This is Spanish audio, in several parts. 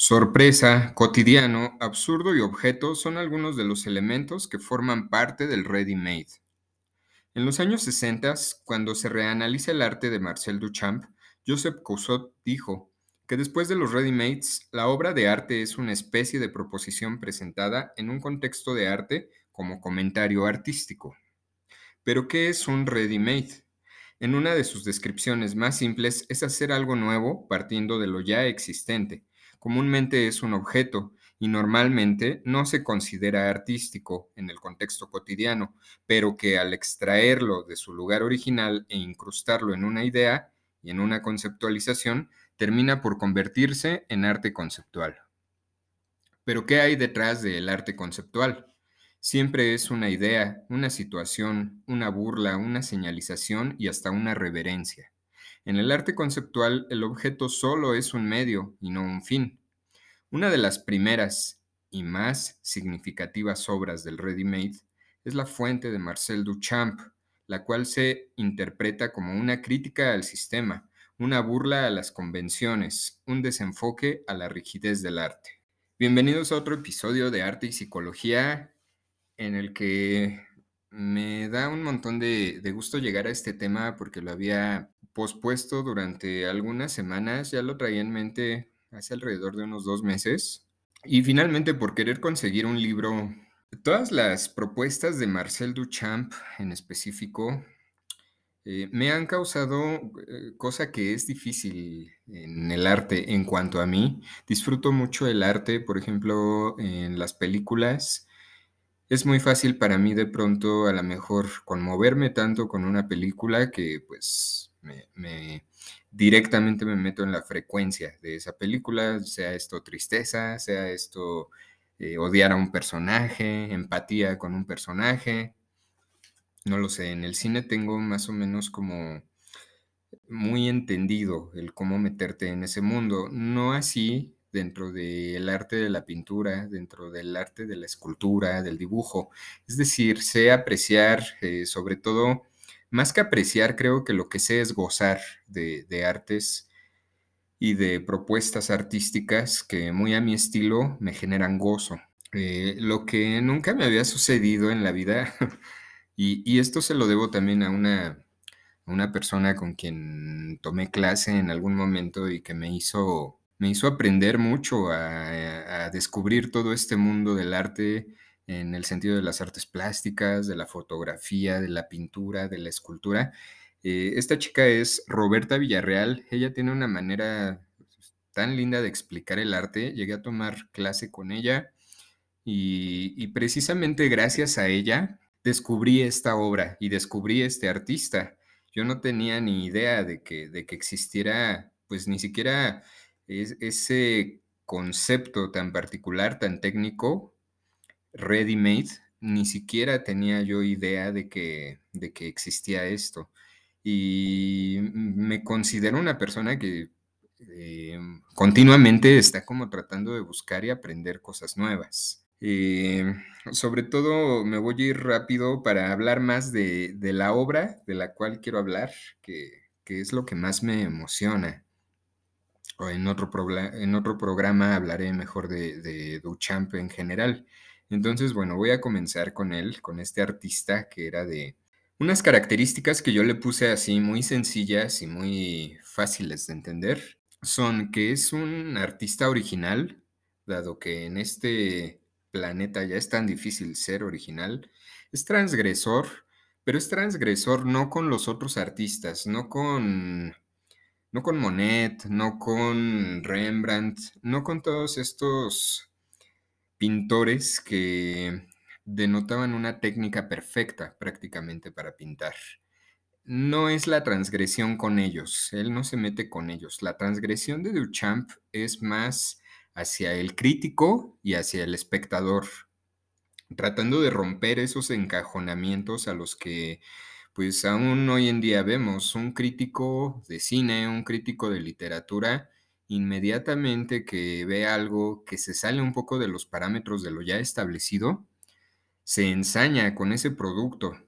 Sorpresa, cotidiano, absurdo y objeto son algunos de los elementos que forman parte del ready-made. En los años 60, cuando se reanaliza el arte de Marcel Duchamp, Joseph Cousteau dijo que después de los ready-mades, la obra de arte es una especie de proposición presentada en un contexto de arte como comentario artístico. Pero, ¿qué es un ready-made? En una de sus descripciones más simples es hacer algo nuevo partiendo de lo ya existente, comúnmente es un objeto y normalmente no se considera artístico en el contexto cotidiano, pero que al extraerlo de su lugar original e incrustarlo en una idea y en una conceptualización, termina por convertirse en arte conceptual. Pero ¿qué hay detrás del arte conceptual? Siempre es una idea, una situación, una burla, una señalización y hasta una reverencia. En el arte conceptual, el objeto solo es un medio y no un fin. Una de las primeras y más significativas obras del ready-made es La Fuente de Marcel Duchamp, la cual se interpreta como una crítica al sistema, una burla a las convenciones, un desenfoque a la rigidez del arte. Bienvenidos a otro episodio de Arte y Psicología en el que me da un montón de, de gusto llegar a este tema porque lo había pospuesto durante algunas semanas, ya lo traía en mente hace alrededor de unos dos meses. Y finalmente, por querer conseguir un libro, todas las propuestas de Marcel Duchamp en específico eh, me han causado eh, cosa que es difícil en el arte en cuanto a mí. Disfruto mucho el arte, por ejemplo, en las películas. Es muy fácil para mí de pronto a lo mejor conmoverme tanto con una película que pues me, directamente me meto en la frecuencia de esa película, sea esto tristeza, sea esto eh, odiar a un personaje, empatía con un personaje. No lo sé, en el cine tengo más o menos como muy entendido el cómo meterte en ese mundo, no así dentro del arte de la pintura, dentro del arte de la escultura, del dibujo. Es decir, sé apreciar eh, sobre todo más que apreciar, creo que lo que sé es gozar de, artes y de propuestas artísticas que muy a mi estilo me generan gozo. Eh, lo que nunca me había sucedido en la vida, y, esto se lo debo también a una, una persona con quien tomé clase en algún momento y que me hizo, me hizo aprender mucho a, a descubrir todo este mundo del arte en el sentido de las artes plásticas, de la fotografía, de la pintura, de la escultura. Eh, esta chica es Roberta Villarreal. Ella tiene una manera tan linda de explicar el arte. Llegué a tomar clase con ella y, precisamente gracias a ella descubrí esta obra y descubrí este artista. Yo no tenía ni idea de que, de que existiera, pues ni siquiera ese concepto tan particular, tan técnico, ready-made, ni siquiera tenía yo idea de que, de que existía esto. Y me considero una persona que eh, continuamente está como tratando de buscar y aprender cosas nuevas. Eh, sobre todo me voy a ir rápido para hablar más de, la obra de la cual quiero hablar, que, es lo que más me emociona. O en otro, en otro programa hablaré mejor de, de Duchamp en general. Entonces, bueno, voy a comenzar con él, con este artista que era de unas características que yo le puse así muy sencillas y muy fáciles de entender. Son que es un artista original, dado que en este planeta ya es tan difícil ser original. Es transgresor, pero es transgresor no con los otros artistas, no con no con Monet, no con Rembrandt, no con todos estos pintores que denotaban una técnica perfecta prácticamente para pintar. No es la transgresión con ellos, él no se mete con ellos. La transgresión de Duchamp es más hacia el crítico y hacia el espectador, tratando de romper esos encajonamientos a los que pues aún hoy en día vemos un crítico de cine, un crítico de literatura, inmediatamente que ve algo que se sale un poco de los parámetros de lo ya establecido, se ensaña con ese producto.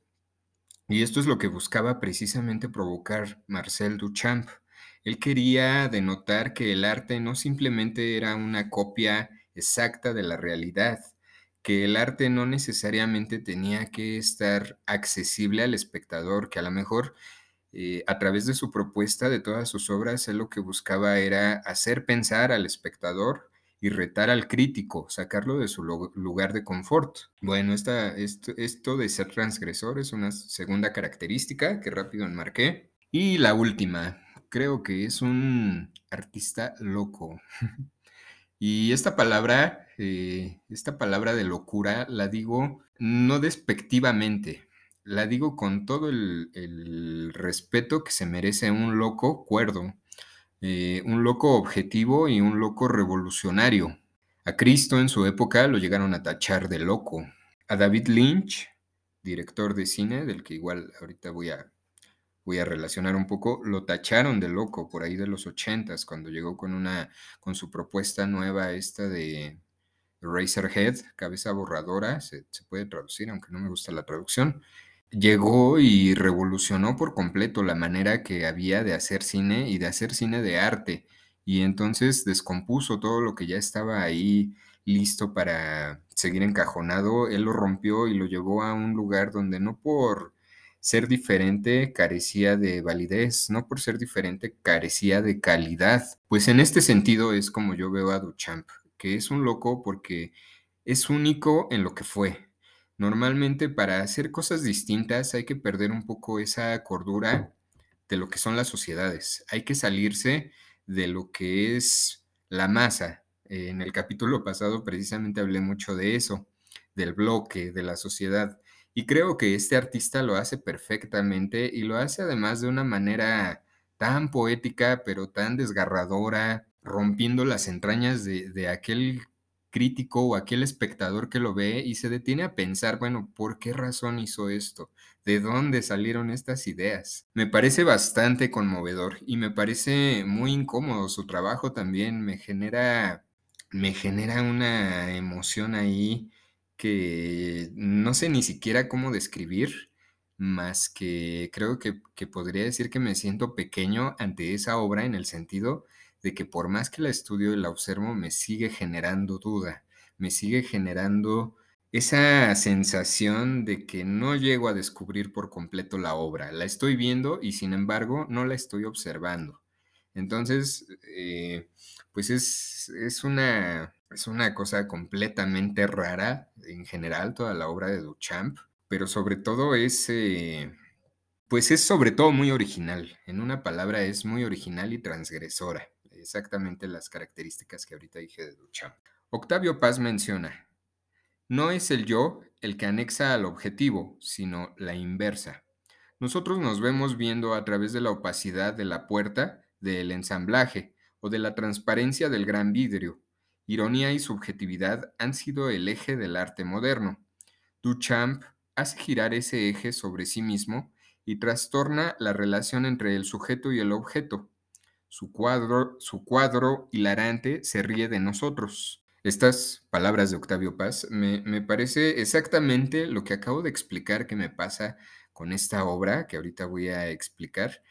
Y esto es lo que buscaba precisamente provocar Marcel Duchamp. Él quería denotar que el arte no simplemente era una copia exacta de la realidad, que el arte no necesariamente tenía que estar accesible al espectador, que a lo mejor eh, a través de su propuesta de todas sus obras, él lo que buscaba era hacer pensar al espectador y retar al crítico, sacarlo de su lugar de confort. Bueno, esto de ser transgresor es una segunda característica que rápido enmarqué. Y la última, creo que es un artista loco. y esta palabra, eh, esta palabra de locura, la digo no despectivamente, la digo con todo el, respeto que se merece un loco cuerdo, eh, un loco objetivo y un loco revolucionario. A Cristo en su época lo llegaron a tachar de loco. A David Lynch, director de cine, del que igual ahorita voy a, voy a relacionar un poco, lo tacharon de loco por ahí de los ochentas, cuando llegó con, una, con su propuesta nueva esta de Razorhead, cabeza borradora, se, se puede traducir, aunque no me gusta la traducción llegó y revolucionó por completo la manera que había de hacer cine y de hacer cine de arte. Y entonces descompuso todo lo que ya estaba ahí listo para seguir encajonado. Él lo rompió y lo llevó a un lugar donde no por ser diferente carecía de validez, no por ser diferente carecía de calidad. Pues en este sentido es como yo veo a Duchamp, que es un loco porque es único en lo que fue, Normalmente para hacer cosas distintas hay que perder un poco esa cordura de lo que son las sociedades. Hay que salirse de lo que es la masa. En el capítulo pasado precisamente hablé mucho de eso, del bloque, de la sociedad. Y creo que este artista lo hace perfectamente y lo hace además de una manera tan poética, pero tan desgarradora, rompiendo las entrañas de, aquel crítico o aquel espectador que lo ve y se detiene a pensar, bueno, ¿por qué razón hizo esto? ¿De dónde salieron estas ideas? Me parece bastante conmovedor y me parece muy incómodo su trabajo también, me genera me genera una emoción ahí que no sé ni siquiera cómo describir, más que creo que, que podría decir que me siento pequeño ante esa obra en el sentido de que por más que la estudio y la observo, me sigue generando duda, me sigue generando esa sensación de que no llego a descubrir por completo la obra. La estoy viendo y sin embargo no la estoy observando. Entonces, eh, pues es, es, una, es una cosa completamente rara en general toda la obra de Duchamp, pero sobre todo es, eh, pues es sobre todo muy original. En una palabra es muy original y transgresora exactamente las características que ahorita dije de Duchamp. Octavio Paz menciona, no es el yo el que anexa al objetivo, sino la inversa. Nosotros nos vemos viendo a través de la opacidad de la puerta del ensamblaje o de la transparencia del gran vidrio. Ironía y subjetividad han sido el eje del arte moderno. Duchamp hace girar ese eje sobre sí mismo y trastorna la relación entre el sujeto y el objeto, su cuadro, su cuadro hilarante se ríe de nosotros. Estas palabras de Octavio Paz me, me parece exactamente lo que acabo de explicar que me pasa con esta obra que ahorita voy a explicar.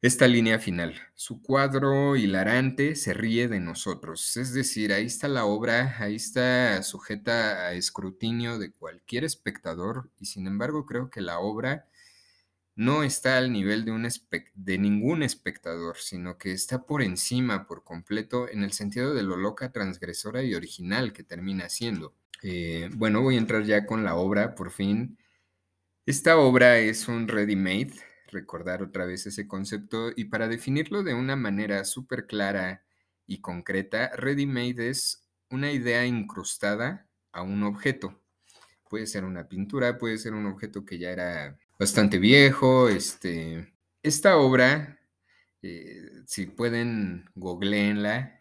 Esta línea final, su cuadro hilarante se ríe de nosotros, es decir, ahí está la obra, ahí está sujeta a escrutinio de cualquier espectador y sin embargo creo que la obra no está al nivel de, un de ningún espectador, sino que está por encima, por completo, en el sentido de lo loca, transgresora y original que termina siendo. Eh, bueno, voy a entrar ya con la obra, por fin. Esta obra es un ready-made, recordar otra vez ese concepto, y para definirlo de una manera súper clara y concreta, ready-made es una idea incrustada a un objeto. Puede ser una pintura, puede ser un objeto que ya era bastante viejo. Este, esta obra, eh, si pueden, googleenla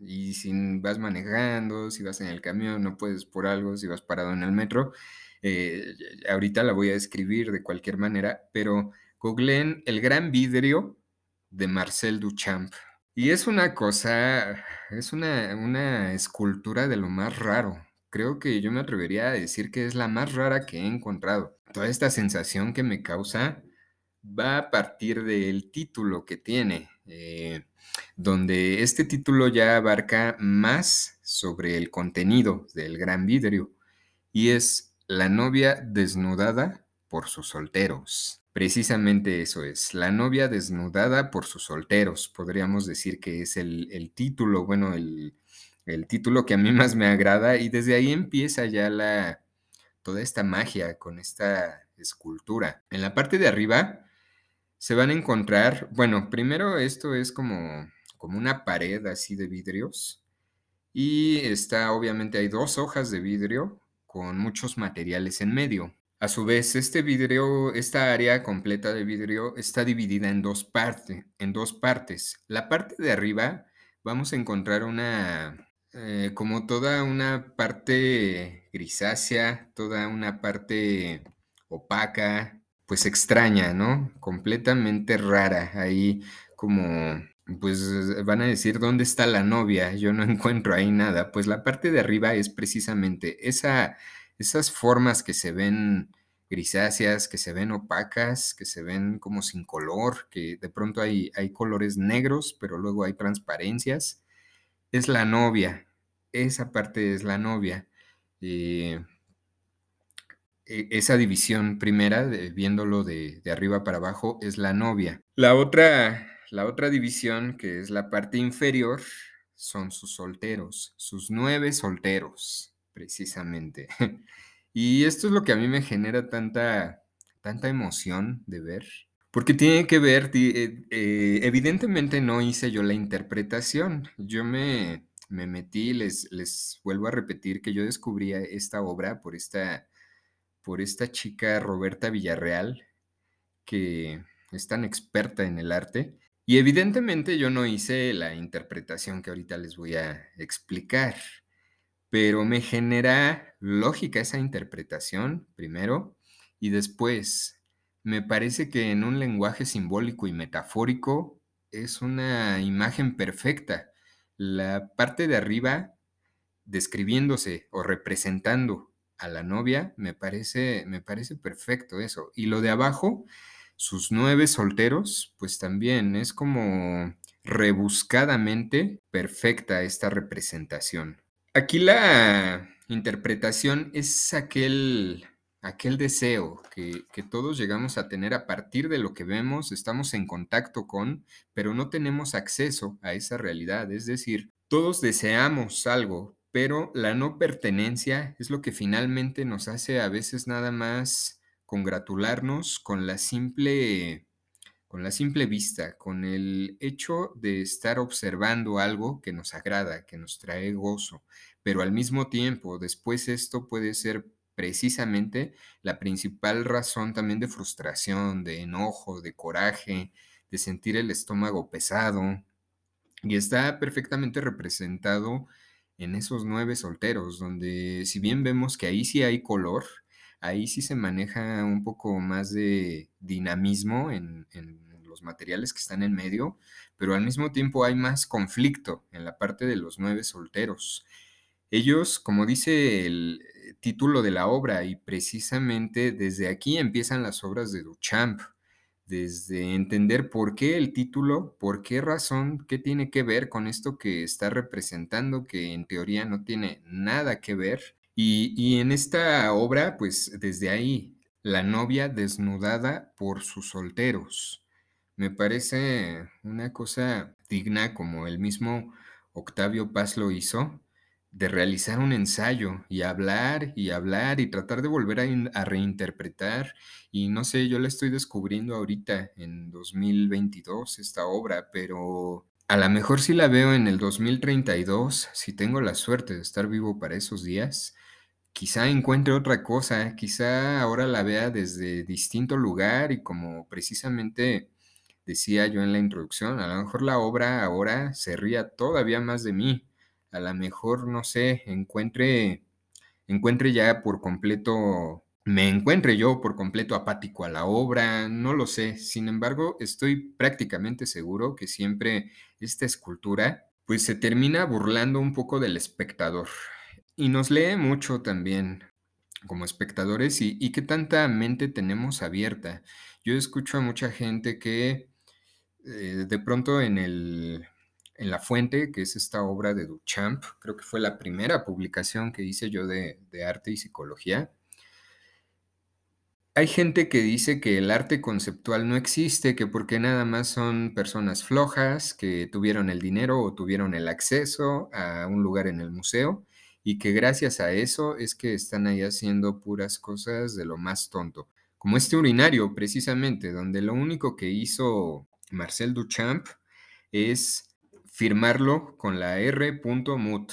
y si vas manejando, si vas en el camión, no puedes por algo, si vas parado en el metro, eh, ahorita la voy a escribir de cualquier manera, pero googleen El Gran Vidrio de Marcel Duchamp. Y es una cosa, es una, una escultura de lo más raro. Creo que yo me atrevería a decir que es la más rara que he encontrado toda esta sensación que me causa va a partir del título que tiene, eh, donde este título ya abarca más sobre el contenido del gran vidrio y es La novia desnudada por sus solteros. Precisamente eso es, La novia desnudada por sus solteros, podríamos decir que es el, título, bueno, el, el título que a mí más me agrada y desde ahí empieza ya la, toda esta magia con esta escultura. En la parte de arriba se van a encontrar, bueno, primero esto es como, como una pared así de vidrios y está, obviamente hay dos hojas de vidrio con muchos materiales en medio. A su vez, este vidrio, esta área completa de vidrio está dividida en dos, en dos partes. La parte de arriba vamos a encontrar una, eh, como toda una parte grisácea, toda una parte opaca, pues extraña, ¿no? Completamente rara. Ahí como, pues van a decir, ¿dónde está la novia? Yo no encuentro ahí nada. Pues la parte de arriba es precisamente esa esas formas que se ven grisáceas, que se ven opacas, que se ven como sin color, que de pronto hay, hay colores negros, pero luego hay transparencias, es la novia. Esa parte es la novia. Eh, e, esa división primera, viéndolo de, de, arriba para abajo, es la novia. La otra, la otra división, que es la parte inferior, son sus solteros, sus nueve solteros precisamente. Y esto es lo que a mí me genera tanta, tanta emoción de ver, porque tiene que ver, eh, eh, evidentemente no hice yo la interpretación, yo me, me metí, les, les vuelvo a repetir que yo descubrí esta obra por esta, por esta chica Roberta Villarreal, que es tan experta en el arte, y evidentemente yo no hice la interpretación que ahorita les voy a explicar pero me genera lógica esa interpretación, primero, y después, me parece que en un lenguaje simbólico y metafórico es una imagen perfecta. La parte de arriba, describiéndose o representando a la novia, me parece, me parece perfecto eso. Y lo de abajo, sus nueve solteros, pues también es como rebuscadamente perfecta esta representación. Aquí la interpretación es aquel, aquel deseo que, todos llegamos a tener a partir de lo que vemos, estamos en contacto con, pero no tenemos acceso a esa realidad. Es decir, todos deseamos algo, pero la no pertenencia es lo que finalmente nos hace a veces nada más congratularnos con la simple con la simple vista, con el hecho de estar observando algo que nos agrada, que nos trae gozo, pero al mismo tiempo, después esto puede ser precisamente la principal razón también de frustración, de enojo, de coraje, de sentir el estómago pesado. Y está perfectamente representado en esos nueve solteros, donde si bien vemos que ahí sí hay color, ahí sí se maneja un poco más de dinamismo en, los materiales que están en medio, pero al mismo tiempo hay más conflicto en la parte de los nueve solteros. Ellos, como dice el título de la obra, y precisamente desde aquí empiezan las obras de Duchamp, desde entender por qué el título, por qué razón, qué tiene que ver con esto que está representando, que en teoría no tiene nada que ver, y, en esta obra, pues desde ahí, la novia desnudada por sus solteros. Me parece una cosa digna como el mismo Octavio Paz lo hizo, de realizar un ensayo y hablar y hablar y tratar de volver a, reinterpretar. Y no sé, yo la estoy descubriendo ahorita en 2022 esta obra, pero a lo mejor si la veo en el 2032, si tengo la suerte de estar vivo para esos días, quizá encuentre otra cosa, quizá ahora la vea desde distinto lugar y como precisamente decía yo en la introducción, a lo mejor la obra ahora se ría todavía más de mí, a lo mejor, no sé, encuentre, encuentre ya por completo, me encuentre yo por completo apático a la obra, no lo sé, sin embargo, estoy prácticamente seguro que siempre esta escultura pues se termina burlando un poco del espectador. Y nos lee mucho también como espectadores y, qué tanta mente tenemos abierta. Yo escucho a mucha gente que eh, de pronto en el en La Fuente, que es esta obra de Duchamp, creo que fue la primera publicación que hice yo de, arte y psicología. Hay gente que dice que el arte conceptual no existe, que porque nada más son personas flojas, que tuvieron el dinero o tuvieron el acceso a un lugar en el museo y que gracias a eso es que están ahí haciendo puras cosas de lo más tonto. Como este urinario, precisamente, donde lo único que hizo Marcel Duchamp es firmarlo con la R.mut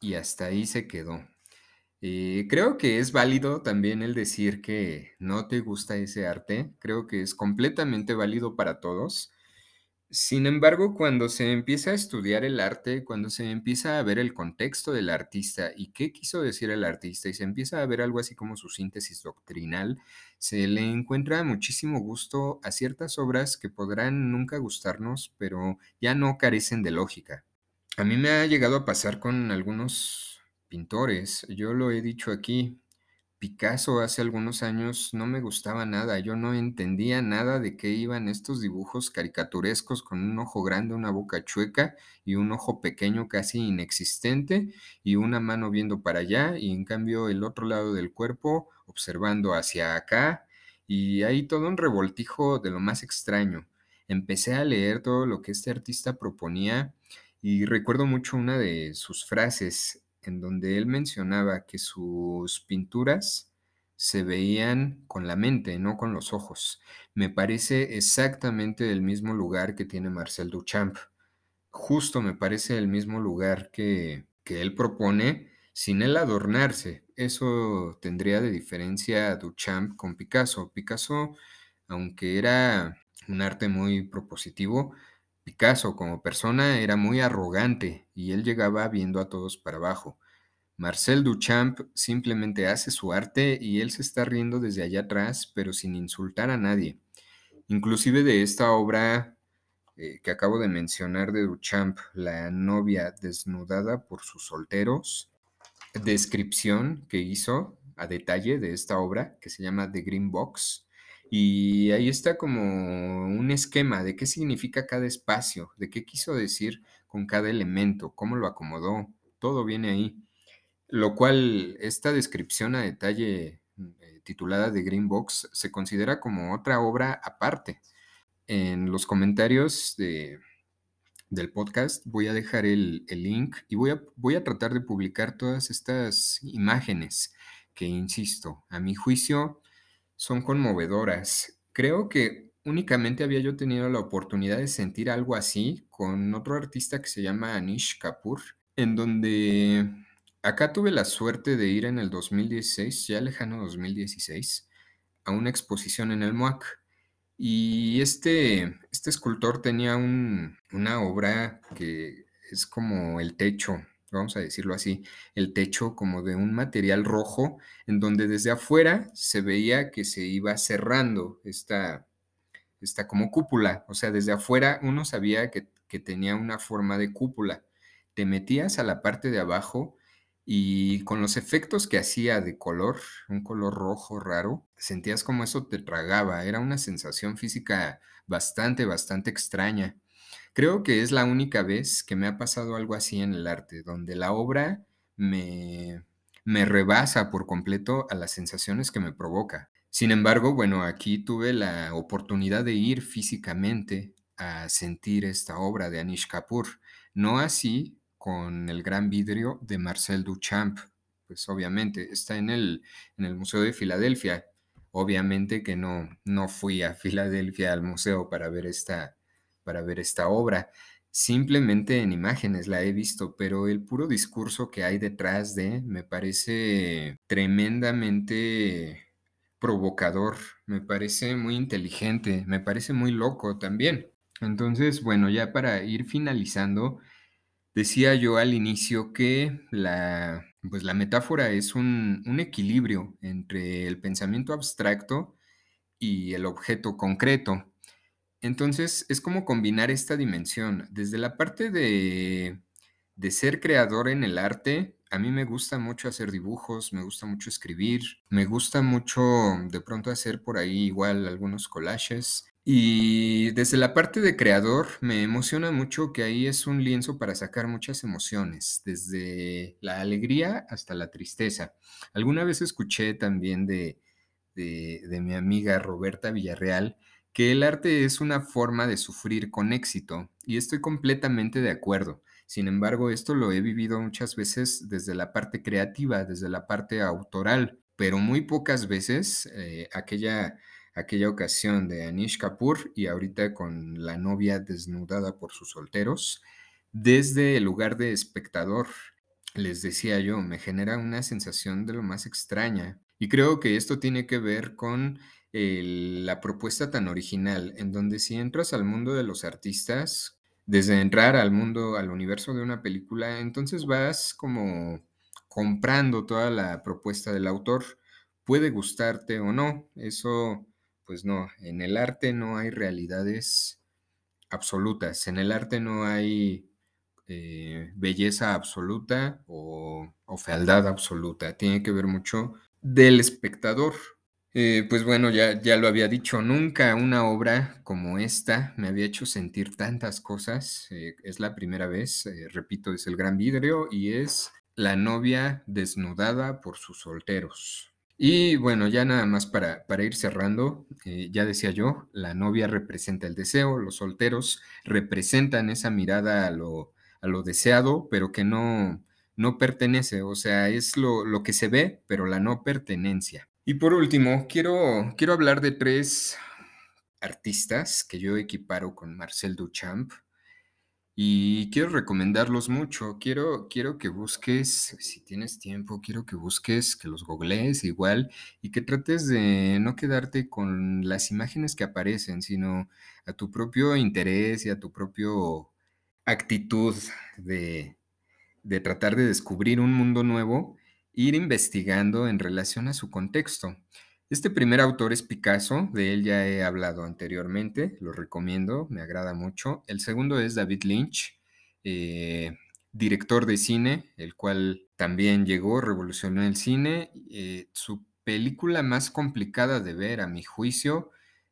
y hasta ahí se quedó. Eh, creo que es válido también el decir que no te gusta ese arte, creo que es completamente válido para todos. Sin embargo, cuando se empieza a estudiar el arte, cuando se empieza a ver el contexto del artista y qué quiso decir el artista y se empieza a ver algo así como su síntesis doctrinal, se le encuentra muchísimo gusto a ciertas obras que podrán nunca gustarnos, pero ya no carecen de lógica. A mí me ha llegado a pasar con algunos pintores, yo lo he dicho aquí, Picasso hace algunos años no me gustaba nada, yo no entendía nada de qué iban estos dibujos caricaturescos con un ojo grande, una boca chueca y un ojo pequeño casi inexistente y una mano viendo para allá y en cambio el otro lado del cuerpo observando hacia acá y ahí todo un revoltijo de lo más extraño. Empecé a leer todo lo que este artista proponía y recuerdo mucho una de sus frases en donde él mencionaba que sus pinturas se veían con la mente, no con los ojos. Me parece exactamente el mismo lugar que tiene Marcel Duchamp. Justo me parece el mismo lugar que, que él propone sin él adornarse. Eso tendría de diferencia a Duchamp con Picasso. Picasso, aunque era un arte muy propositivo, Picasso como persona era muy arrogante y él llegaba viendo a todos para abajo. Marcel Duchamp simplemente hace su arte y él se está riendo desde allá atrás, pero sin insultar a nadie. Inclusive de esta obra eh, que acabo de mencionar de Duchamp, La novia desnudada por sus solteros, descripción que hizo a detalle de esta obra que se llama The Green Box, y ahí está como un esquema de qué significa cada espacio, de qué quiso decir con cada elemento, cómo lo acomodó, todo viene ahí. Lo cual, esta descripción a detalle eh, titulada The Green Box se considera como otra obra aparte. En los comentarios de, del podcast voy a dejar el, el link y voy a, voy a tratar de publicar todas estas imágenes que, insisto, a mi juicio son conmovedoras. Creo que únicamente había yo tenido la oportunidad de sentir algo así con otro artista que se llama Anish Kapoor, en donde acá tuve la suerte de ir en el 2016, ya lejano 2016, a una exposición en el MOAC. Y este, este escultor tenía una obra que es como el techo vamos a decirlo así, el techo como de un material rojo, en donde desde afuera se veía que se iba cerrando esta, esta como cúpula, o sea, desde afuera uno sabía que, que tenía una forma de cúpula. Te metías a la parte de abajo y con los efectos que hacía de color, un color rojo raro, sentías como eso te tragaba, era una sensación física bastante, bastante extraña. Creo que es la única vez que me ha pasado algo así en el arte, donde la obra me, me rebasa por completo a las sensaciones que me provoca. Sin embargo, bueno, aquí tuve la oportunidad de ir físicamente a sentir esta obra de Anish Kapoor, no así con el gran vidrio de Marcel Duchamp, pues obviamente está en el, en el Museo de Filadelfia. Obviamente que no, no fui a Filadelfia al museo para ver esta, para ver esta obra. Simplemente en imágenes la he visto, pero el puro discurso que hay detrás de me parece tremendamente provocador, me parece muy inteligente, me parece muy loco también. Entonces, bueno, ya para ir finalizando, decía yo al inicio que la, pues la metáfora es un, un equilibrio entre el pensamiento abstracto y el objeto concreto. Entonces, es como combinar esta dimensión, desde la parte de, de ser creador en el arte, a mí me gusta mucho hacer dibujos, me gusta mucho escribir, me gusta mucho de pronto hacer por ahí igual algunos collages. Y desde la parte de creador me emociona mucho que ahí es un lienzo para sacar muchas emociones, desde la alegría hasta la tristeza. Alguna vez escuché también de, de, de mi amiga Roberta Villarreal que el arte es una forma de sufrir con éxito y estoy completamente de acuerdo. Sin embargo, esto lo he vivido muchas veces desde la parte creativa, desde la parte autoral, pero muy pocas veces eh, aquella, aquella ocasión de Anish Kapoor y ahorita con la novia desnudada por sus solteros, desde el lugar de espectador, les decía yo, me genera una sensación de lo más extraña. Y creo que esto tiene que ver con la propuesta tan original, en donde si entras al mundo de los artistas, desde entrar al mundo, al universo de una película, entonces vas como comprando toda la propuesta del autor. Puede gustarte o no, eso, pues no, en el arte no hay realidades absolutas, en el arte no hay eh, belleza absoluta o fealdad absoluta, tiene que ver mucho del espectador. Eh, pues bueno, ya, ya lo había dicho, nunca una obra como esta me había hecho sentir tantas cosas. eh, es la primera vez, eh, repito, es el gran vidrio y es la novia desnudada por sus solteros. Y bueno, ya nada más para, para ir cerrando, ya decía yo, la novia representa el deseo, los solteros representan esa mirada a lo, a lo deseado, pero que no, no pertenece, o sea, es lo, lo que se ve, pero la no pertenencia. Y por último, quiero, quiero hablar de tres artistas que yo equiparo con Marcel Duchamp y quiero recomendarlos mucho. Quiero, quiero que busques, si tienes tiempo, quiero que busques, que los googlees igual y que trates de no quedarte con las imágenes que aparecen, sino a tu propio interés y a tu propio actitud de, de tratar de descubrir un mundo nuevo, ir investigando en relación a su contexto. Este primer autor es Picasso, de él ya he hablado anteriormente, lo recomiendo, me agrada mucho. El segundo es David Lynch, eh, director de cine, el cual también llegó, revolucionó el cine. Eh, su película más complicada de ver, a mi juicio,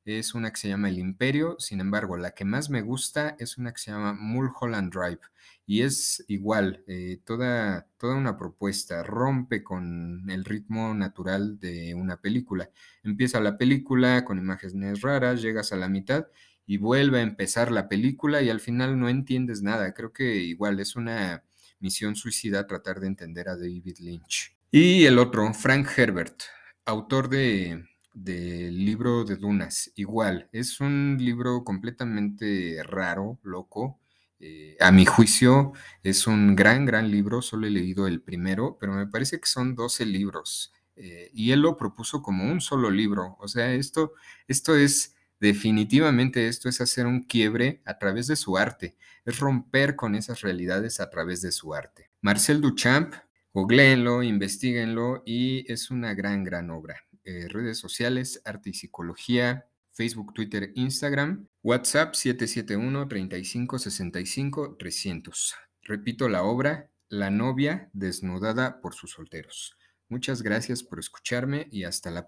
es una que se llama El Imperio. Sin embargo, la que más me gusta es una que se llama Mulholland Drive. Y es igual, eh, toda, toda una propuesta, rompe con el ritmo natural de una película. Empieza la película con imágenes raras, llegas a la mitad y vuelve a empezar la película y al final no entiendes nada. Creo que igual es una misión suicida tratar de entender a David Lynch. Y el otro, Frank Herbert, autor de del libro de Dunas. Igual, es un libro completamente raro, loco. Eh, a mi juicio es un gran, gran libro. Solo he leído el primero, pero me parece que son 12 libros. Eh, y él lo propuso como un solo libro. O sea, esto, esto es definitivamente, esto es hacer un quiebre a través de su arte. Es romper con esas realidades a través de su arte. Marcel Duchamp, googleenlo, investiguenlo y es una gran, gran obra eh, redes sociales, arte y psicología, Facebook, Twitter, Instagram, WhatsApp 771-3565-300. Repito la obra, La novia desnudada por sus solteros. Muchas gracias por escucharme y hasta la próxima.